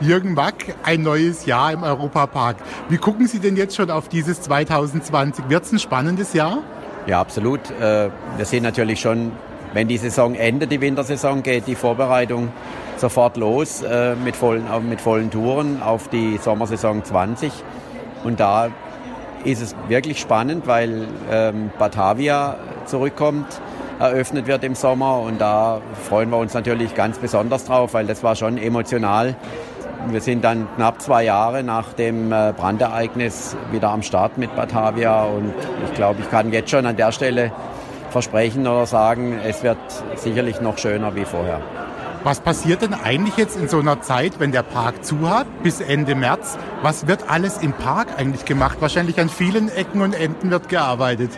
Jürgen Mack, ein neues Jahr im Europapark. Wie gucken Sie denn jetzt schon auf dieses 2020? Wird es ein spannendes Jahr? Ja, absolut. Äh, wir sehen natürlich schon, wenn die Saison endet, die Wintersaison, geht die Vorbereitung sofort los äh, mit vollen, mit vollen Touren auf die Sommersaison 20. Und da ist es wirklich spannend, weil ähm, Batavia zurückkommt, eröffnet wird im Sommer und da freuen wir uns natürlich ganz besonders drauf, weil das war schon emotional. Wir sind dann knapp zwei Jahre nach dem äh, Brandereignis wieder am Start mit Batavia und ich glaube, ich kann jetzt schon an der Stelle versprechen oder sagen, es wird sicherlich noch schöner wie vorher. Was passiert denn eigentlich jetzt in so einer Zeit, wenn der Park zu hat, bis Ende März? Was wird alles im Park eigentlich gemacht? Wahrscheinlich an vielen Ecken und Enden wird gearbeitet.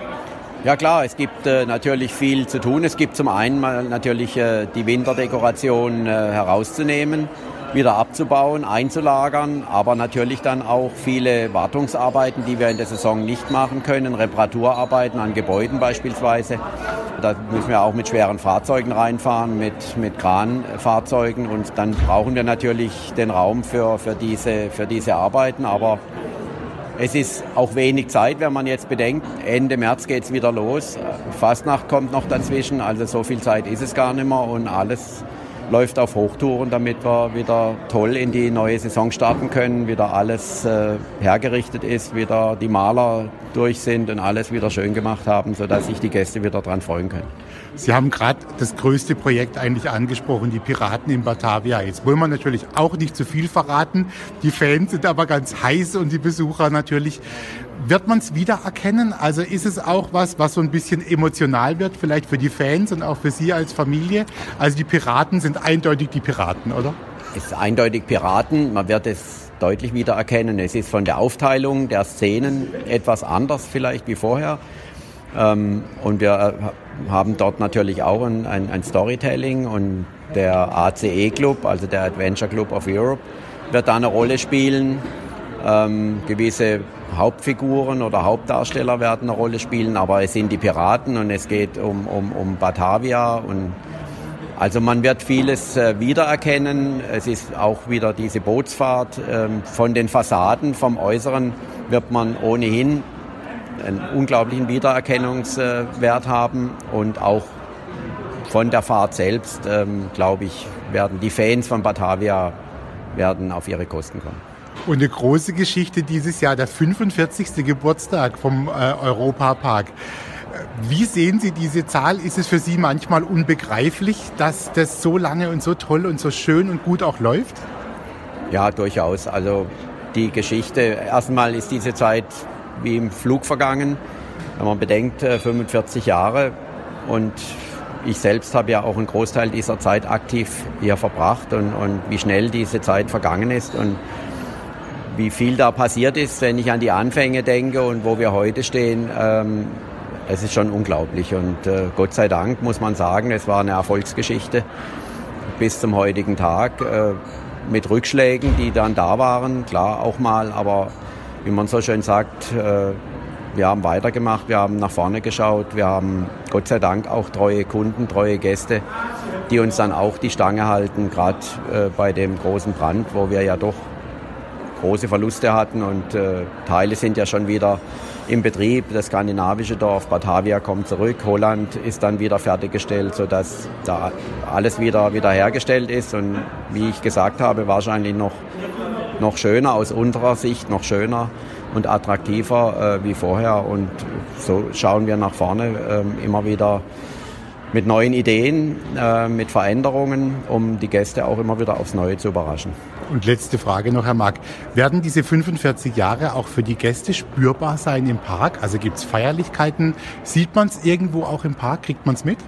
Ja klar, es gibt äh, natürlich viel zu tun. Es gibt zum einen mal natürlich äh, die Winterdekoration äh, herauszunehmen wieder abzubauen, einzulagern, aber natürlich dann auch viele Wartungsarbeiten, die wir in der Saison nicht machen können, Reparaturarbeiten an Gebäuden beispielsweise. Da müssen wir auch mit schweren Fahrzeugen reinfahren, mit, mit Kranfahrzeugen. Und dann brauchen wir natürlich den Raum für, für, diese, für diese Arbeiten, aber es ist auch wenig Zeit, wenn man jetzt bedenkt, Ende März geht es wieder los. Fastnacht kommt noch dazwischen, also so viel Zeit ist es gar nicht mehr. Und alles läuft auf Hochtouren, damit wir wieder toll in die neue Saison starten können, wieder alles äh, hergerichtet ist, wieder die Maler durch sind und alles wieder schön gemacht haben, sodass sich die Gäste wieder daran freuen können. Sie haben gerade das größte Projekt eigentlich angesprochen, die Piraten in Batavia. Jetzt wollen wir natürlich auch nicht zu viel verraten. Die Fans sind aber ganz heiß und die Besucher natürlich. Wird man es wiedererkennen? Also ist es auch was, was so ein bisschen emotional wird, vielleicht für die Fans und auch für Sie als Familie? Also die Piraten sind eindeutig die Piraten, oder? Es ist eindeutig Piraten. Man wird es deutlich wiedererkennen. Es ist von der Aufteilung der Szenen etwas anders vielleicht wie vorher. Ähm, und wir äh, haben dort natürlich auch ein, ein, ein Storytelling und der ACE Club, also der Adventure Club of Europe, wird da eine Rolle spielen. Ähm, gewisse Hauptfiguren oder Hauptdarsteller werden eine Rolle spielen, aber es sind die Piraten und es geht um, um, um Batavia und also man wird vieles äh, wiedererkennen. Es ist auch wieder diese Bootsfahrt. Ähm, von den Fassaden, vom Äußeren wird man ohnehin einen unglaublichen Wiedererkennungswert haben und auch von der Fahrt selbst, ähm, glaube ich, werden die Fans von Batavia werden auf ihre Kosten kommen. Und eine große Geschichte dieses Jahr, der 45. Geburtstag vom äh, Europapark. Wie sehen Sie diese Zahl? Ist es für Sie manchmal unbegreiflich, dass das so lange und so toll und so schön und gut auch läuft? Ja, durchaus. Also die Geschichte, erstmal ist diese Zeit wie im Flug vergangen. Wenn man bedenkt, 45 äh, Jahre und ich selbst habe ja auch einen Großteil dieser Zeit aktiv hier verbracht und, und wie schnell diese Zeit vergangen ist und wie viel da passiert ist, wenn ich an die Anfänge denke und wo wir heute stehen. Ähm, es ist schon unglaublich und äh, Gott sei Dank muss man sagen, es war eine Erfolgsgeschichte bis zum heutigen Tag äh, mit Rückschlägen, die dann da waren, klar auch mal, aber wie man so schön sagt, äh, wir haben weitergemacht, wir haben nach vorne geschaut, wir haben Gott sei Dank auch treue Kunden, treue Gäste, die uns dann auch die Stange halten, gerade äh, bei dem großen Brand, wo wir ja doch große Verluste hatten und äh, Teile sind ja schon wieder im Betrieb. Das skandinavische Dorf Batavia kommt zurück, Holland ist dann wieder fertiggestellt, sodass da alles wieder, wieder hergestellt ist und wie ich gesagt habe, wahrscheinlich noch noch schöner aus unserer Sicht, noch schöner und attraktiver äh, wie vorher. Und so schauen wir nach vorne äh, immer wieder mit neuen Ideen, äh, mit Veränderungen, um die Gäste auch immer wieder aufs Neue zu überraschen. Und letzte Frage noch, Herr Mark. Werden diese 45 Jahre auch für die Gäste spürbar sein im Park? Also gibt es Feierlichkeiten? Sieht man es irgendwo auch im Park? Kriegt man es mit?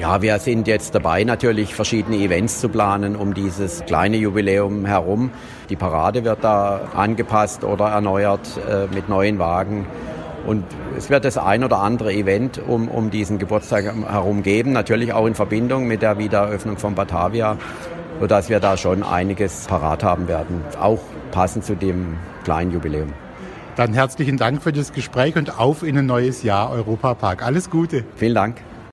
Ja, wir sind jetzt dabei, natürlich verschiedene Events zu planen um dieses kleine Jubiläum herum. Die Parade wird da angepasst oder erneuert äh, mit neuen Wagen. Und es wird das ein oder andere Event um, um diesen Geburtstag herum geben, natürlich auch in Verbindung mit der Wiedereröffnung von Batavia, sodass wir da schon einiges parat haben werden, auch passend zu dem kleinen Jubiläum. Dann herzlichen Dank für das Gespräch und auf in ein neues Jahr Europapark. Alles Gute. Vielen Dank.